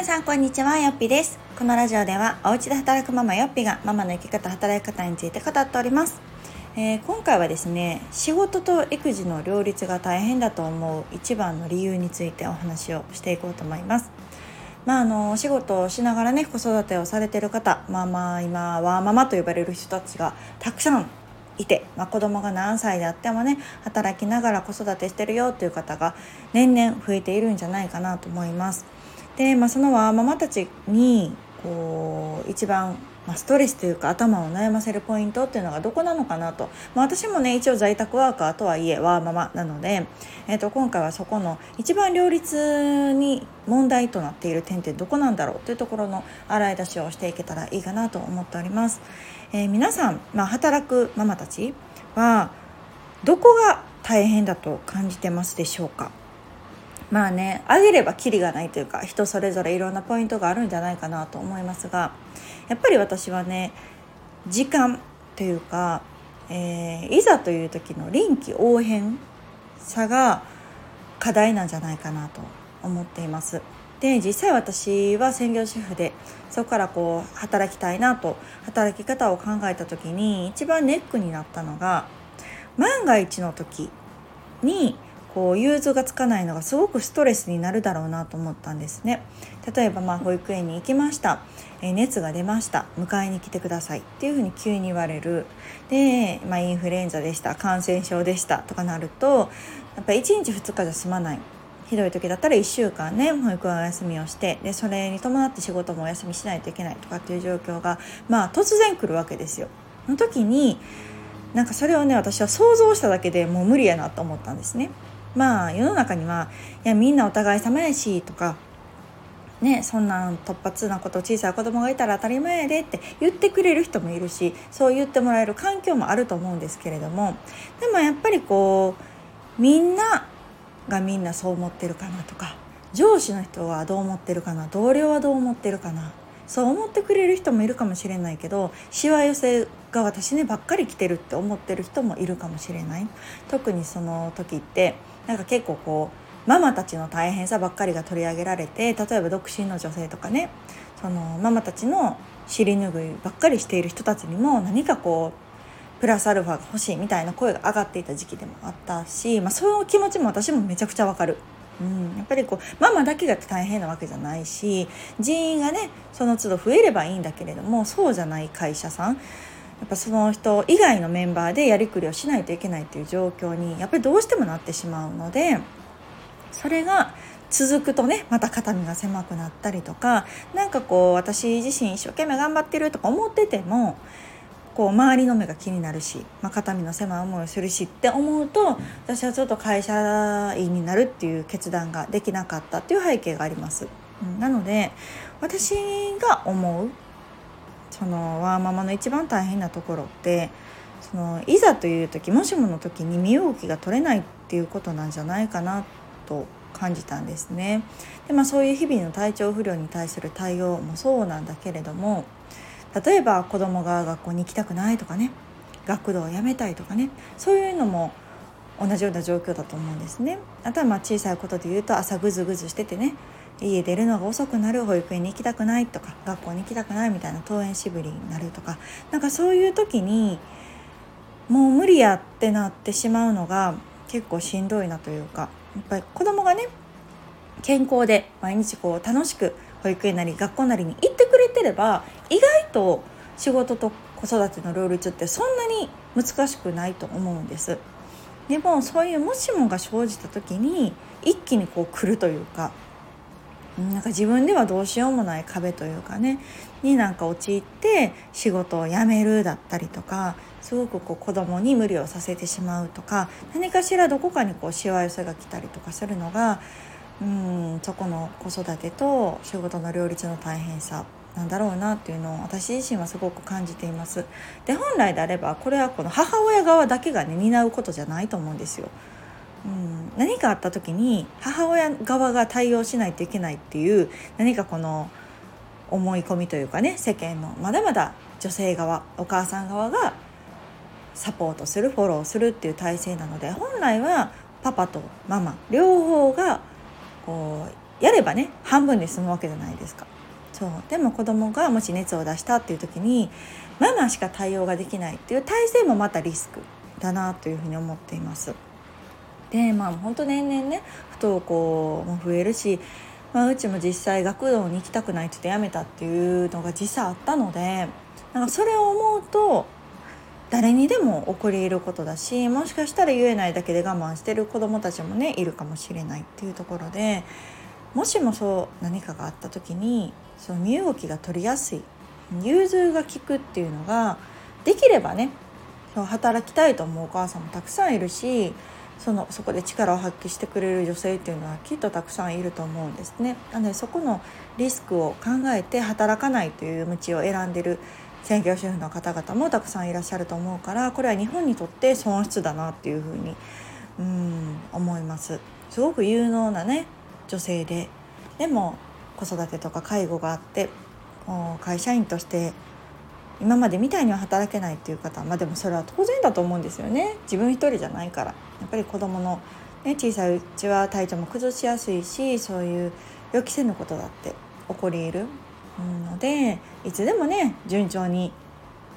皆さんこんにちはよっぴです。このラジオではお家で働くママよっぴがママの生き方働き方について語っております、えー、今回はですね仕事と育児の両立が大変だと思う一番の理由についてお話をしていこうと思います。まあ、あのお仕事をしながらね子育てをされてる方まあまあ今はママと呼ばれる人たちがたくさんいて、まあ、子供が何歳であってもね働きながら子育てしてるよっていう方が年々増えているんじゃないかなと思います。で、まあ、そのワーママたちにこう一番ま、ストレスというか頭を悩ませるポイントっていうのがどこなのかなと、まあ、私もね一応在宅ワーカーとはいえワーママなので、えー、と今回はそこの一番両立に問題となっている点ってどこなんだろうというところの洗い出しをしていけたらいいかなと思っております。えー、皆さん、まあ、働くママたちはどこが大変だと感じてますでしょうか？まあねあげればキリがないというか人それぞれいろんなポイントがあるんじゃないかなと思いますがやっぱり私はね時間というか、えー、いざという時の臨機応変さが課題なんじゃないかなと思っています。で実際私は専業主婦でそこからこう働きたいなと働き方を考えた時に一番ネックになったのが万が一の時にこう融通がつかないのがすごくストレスになるだろうなと思ったんですね。例えばまあ保育園に行きました、え熱が出ました。迎えに来てくださいっていうふうに急に言われる。で、まあ、インフルエンザでした。感染症でしたとかなるとやっぱり1日2日じゃ済まない。ひどい時だったら1週間ね保育園お休みをしてでそれに伴って仕事もお休みしないといけないとかっていう状況がまあ突然来るわけですよ。の時になんかそれをね私は想像しただけでもう無理やなと思ったんですね。まあ世の中にはいやみんなお互い様やしとかね、そんな突発なこと小さい子供がいたら当たり前やでって言ってくれる人もいるしそう言ってもらえる環境もあると思うんですけれどもでもやっぱりこうみんながみんなそう思ってるかなとか上司の人はどう思ってるかな同僚はどう思ってるかなそう思ってくれる人もいるかもしれないけどしわ寄せが私ねばっかり来てるって思ってる人もいるかもしれない。特にその時ってなんか結構こうママたちの大変さばっかりが取り上げられて例えば独身の女性とかねそのママたちの尻拭いばっかりしている人たちにも何かこうプラスアルファが欲しいみたいな声が上がっていた時期でもあったし、まあ、そういう気持ちも私もめちゃくちゃわかる。うん、やっぱりこうママだけが大変なわけじゃないし人員がねその都度増えればいいんだけれどもそうじゃない会社さんやっぱその人以外のメンバーでやりくりをしないといけないっていう状況にやっぱりどうしてもなってしまうのでそれが続くとねまた肩身が狭くなったりとか何かこう私自身一生懸命頑張ってるとか思っててもこう周りの目が気になるし、まあ、肩身の狭い思いをするしって思うと私はちょっと会社員になるっていう決断ができなかったっていう背景があります。なので私が思うそのワーママの一番大変なところってそのいざという時もしもの時に身動きが取れないっていうことなんじゃないかなと感じたんですね。でまあ、そういう日々の体調不良に対する対応もそうなんだけれども例えば子供が学校に行きたくないとかね学童をやめたいとかねそういうのも同じような状況だと思うんですね。あとはまあ小さいことで言うと朝ぐずぐずしててね家出るのが遅くなる保育園に行きたくないとか学校に行きたくないみたいな登園しぶりになるとかなんかそういう時にもう無理やってなってしまうのが結構しんどいなというかやっぱり子供がね健康で毎日こう楽しく保育園なり学校なりに行ってくれてれば意外と仕事と子育ての両立ってそんなに難しくないと思うんです。でもそういうもしもが生じた時に一気にこう来るというかなんか自分ではどうしようもない壁というかねになんか陥って仕事を辞めるだったりとかすごくこう子供に無理をさせてしまうとか何かしらどこかにこうしわ寄せが来たりとかするのがうんそこの子育てと仕事の両立の大変さなんだろうなっていうのを私自身はすごく感じています。で本来であればこれはこの母親側だけがね担うことじゃないと思うんですよ。うん、何かあった時に母親側が対応しないといけないっていう何かこの思い込みというかね世間のまだまだ女性側お母さん側がサポートするフォローするっていう体制なので本来はパパとママ両方がこうやればね半分で済むわけじゃないですか。そうでも子供がもし熱を出したっていう時にママしか対応ができないっていう体制もまたリスクだなというふうに思っています。でまあ本当年々ね不登校も増えるし、まあ、うちも実際学童に行きたくないって言ってやめたっていうのが実際あったのでなんかそれを思うと誰にでも起こり得ることだしもしかしたら言えないだけで我慢してる子どもたちもねいるかもしれないっていうところでもしもそう何かがあった時にその身動きが取りやすい融通が利くっていうのができればね働きたいと思うお母さんもたくさんいるしそのそこで力を発揮してくれる女性っていうのはきっとたくさんいると思うんですね。なのでそこのリスクを考えて働かないという道を選んでる専業主婦の方々もたくさんいらっしゃると思うからこれは日本にとって損失だなっていうふうにうん思います。すごく有能なね女性ででも子育てとか介護があって会社員として今までみたいには働けないっていう方まあでもそれは当然だと思うんですよね。自分一人じゃないから。やっぱり子供のね、小さいうちは体調も崩しやすいしそういう予期せぬことだって起こり得るのでいつでもね順調に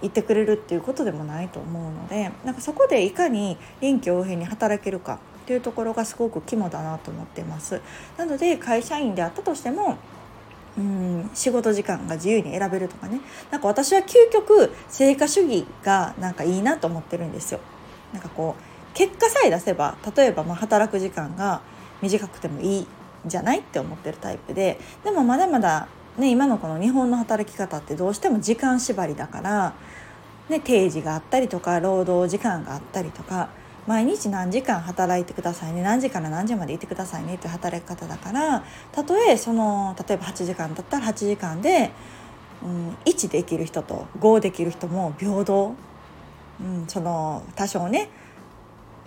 言ってくれるっていうことでもないと思うのでなんかそこでいかに臨機応変に働けるかっていうところがすごく肝だなと思ってます。なので会社員であったとしてもうん仕事時間が自由に選べるとかね。なんか私は究極成果主義がなんかいいなと思ってるんですよ。なんかこう結果さえ出せば例えばま働く時間が短くてもいいじゃないって思ってるタイプででもまだまだね、今のこの日本の働き方ってどうしても時間縛りだから、ね、定時があったりとか労働時間があったりとか毎日何時間働いてくださいね何時から何時までいてくださいねって働き方だからたとえその例えば8時間だったら8時間で、うん、1できる人と5できる人も平等、うん、その多少ね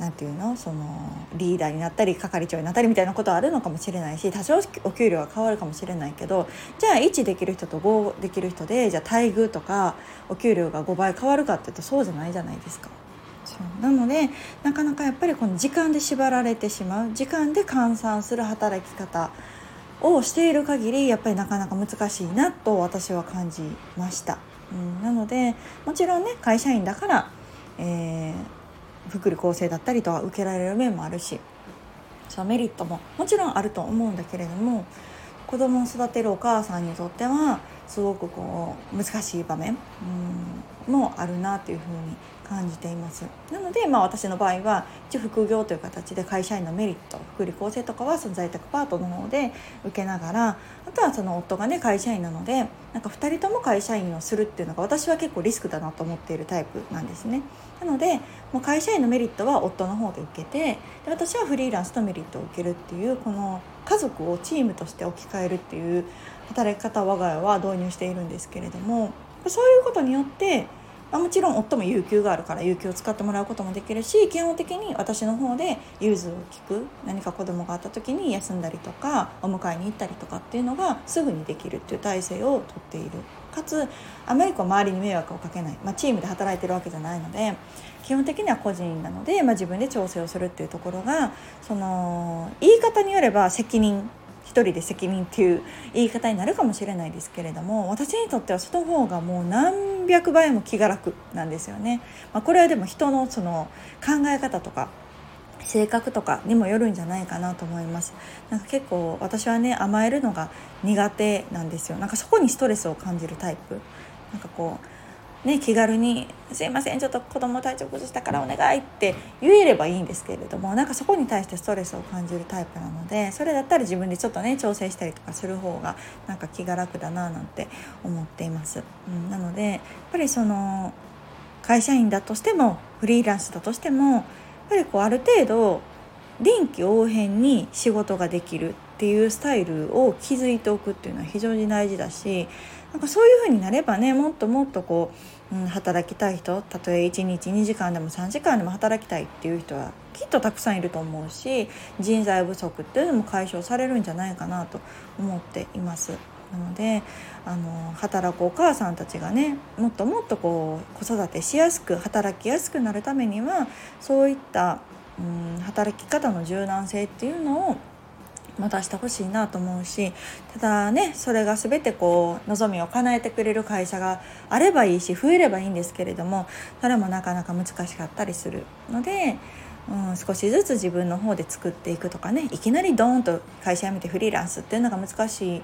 なんていうの？そのリーダーになったり係長になったりみたいなことはあるのかもしれないし多少お給料は変わるかもしれないけどじゃあ1できる人と5できる人でじゃあ待遇とかお給料が5倍変わるかっていうとそうじゃないじゃないですか。そうなのでなかなかやっぱりこの時間で縛られてしまう時間で換算する働き方をしている限りやっぱりなかなか難しいなと私は感じました。うん、なのでもちろんね会社員だから、えー福利厚生だったりとは受けられる面もあるしそのメリットももちろんあると思うんだけれども子供を育てるお母さんにとってはすごくこう難しい場面うんもあるなというふうに感じています。なので、まあ、私の場合は一応副業という形で会社員のメリット福利厚生とかはその在宅パートの方で受けながらあとはその夫がね会社員なのでなんか2人とも会社員をするっていうのが私は結構リスクだなと思っているタイプなんですね。なのでもう会社員のメリットは夫の方で受けてで私はフリーランスのメリットを受けるっていうこの家族をチームとして置き換えるっていう働き方を我が家は導入しているんですけれどもそういうことによってまあ、もちろん夫も有給があるから有給を使ってもらうこともできるし基本的に私の方で融通を聞く何か子供があった時に休んだりとかお迎えに行ったりとかっていうのがすぐにできるっていう体制をとっている。かつあまりこう周りに迷惑をかけない、まあ、チームで働いてるわけじゃないので基本的には個人なので、まあ、自分で調整をするっていうところがその言い方によれば責任一人で責任っていう言い方になるかもしれないですけれども私にとってはその方がもう何百倍も気が楽なんですよね。まあ、これはでも人のその考え方とか性格とかにもよるんじゃないかなと思います。なんか結構私はね甘えるのが苦手なんですよ。なんかそこにストレスを感じるタイプ。なんかこうね、気軽に「すいませんちょっと子供体調崩したからお願い」って言えればいいんですけれどもなんかそこに対してストレスを感じるタイプなのでそれだったら自分でちょっとね調整したりとかする方がなんか気が楽だななんて思っています。うん、なのでやっぱりその会社員だとしてもフリーランスだとしてもやっぱりこうある程度臨機応変に仕事ができるっていうスタイルを築いておくっていうのは非常に大事だしなんかそういう風になればねもっともっとこう、うん、働きたい人たとえ1日2時間でも3時間でも働きたいっていう人はきっとたくさんいると思うし人材不足っていうのも解消されるんじゃないかなと思っています。なのであの働くお母さんたちがねもっともっとこう子育てしやすく働きやすくなるためにはそういった、うん、働き方の柔軟性っていうのを持たしてほしいなと思うしただねそれが全てこう望みを叶えてくれる会社があればいいし増えればいいんですけれどもそれもなかなか難しかったりするので、うん、少しずつ自分の方で作っていくとかねいきなりドーンと会社辞めてフリーランスっていうのが難しい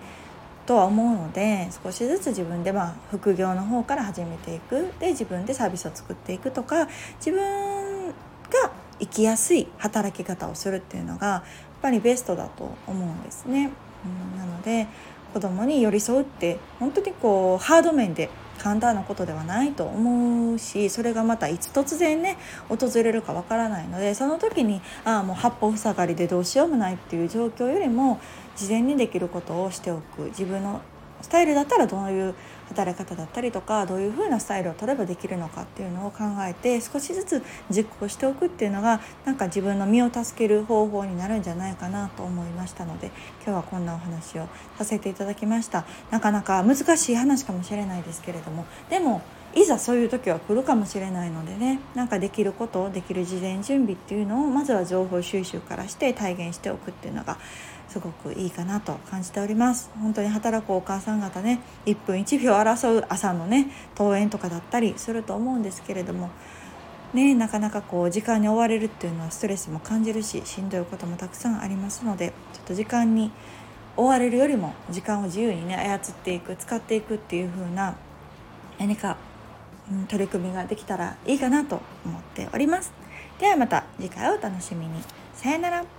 とは思うので少しずつ自分でまあ副業の方から始めていく。で自分でサービスを作っていくとか自分が生きやすい働き方をするっていうのがぱりベストだと思うんですね。うん、なので子供に寄り添うって本当にこうハード面で簡単なことではないと思うしそれがまたいつ突然ね訪れるかわからないのでその時にああもう八方塞がりでどうしようもないっていう状況よりも事前にできることをしておく自分のスタイルだったらどういう働き方だったりとかどういう風なスタイルを取ればできるのかっていうのを考えて少しずつ実行しておくっていうのがなんか自分の身を助ける方法になるんじゃないかなと思いましたので今日はこんなお話をさせていただきました。なかなか難しい話かもしれないですけれどもでもいざそういう時は来るかもしれないのでねなんかできることできる事前準備っていうのをまずは情報収集からして体現しておくっていうのがすごくいいかなと感じております。本当に働くお母さん方ね1分1秒争う朝のね登園とかだったりすると思うんですけれどもねなかなかこう時間に追われるっていうのはストレスも感じるししんどいこともたくさんありますのでちょっと時間に追われるよりも時間を自由にね操っていく使っていくっていう風な何か、取り組みができたらいいかなと思っております。ではまた次回をお楽しみに。さよなら。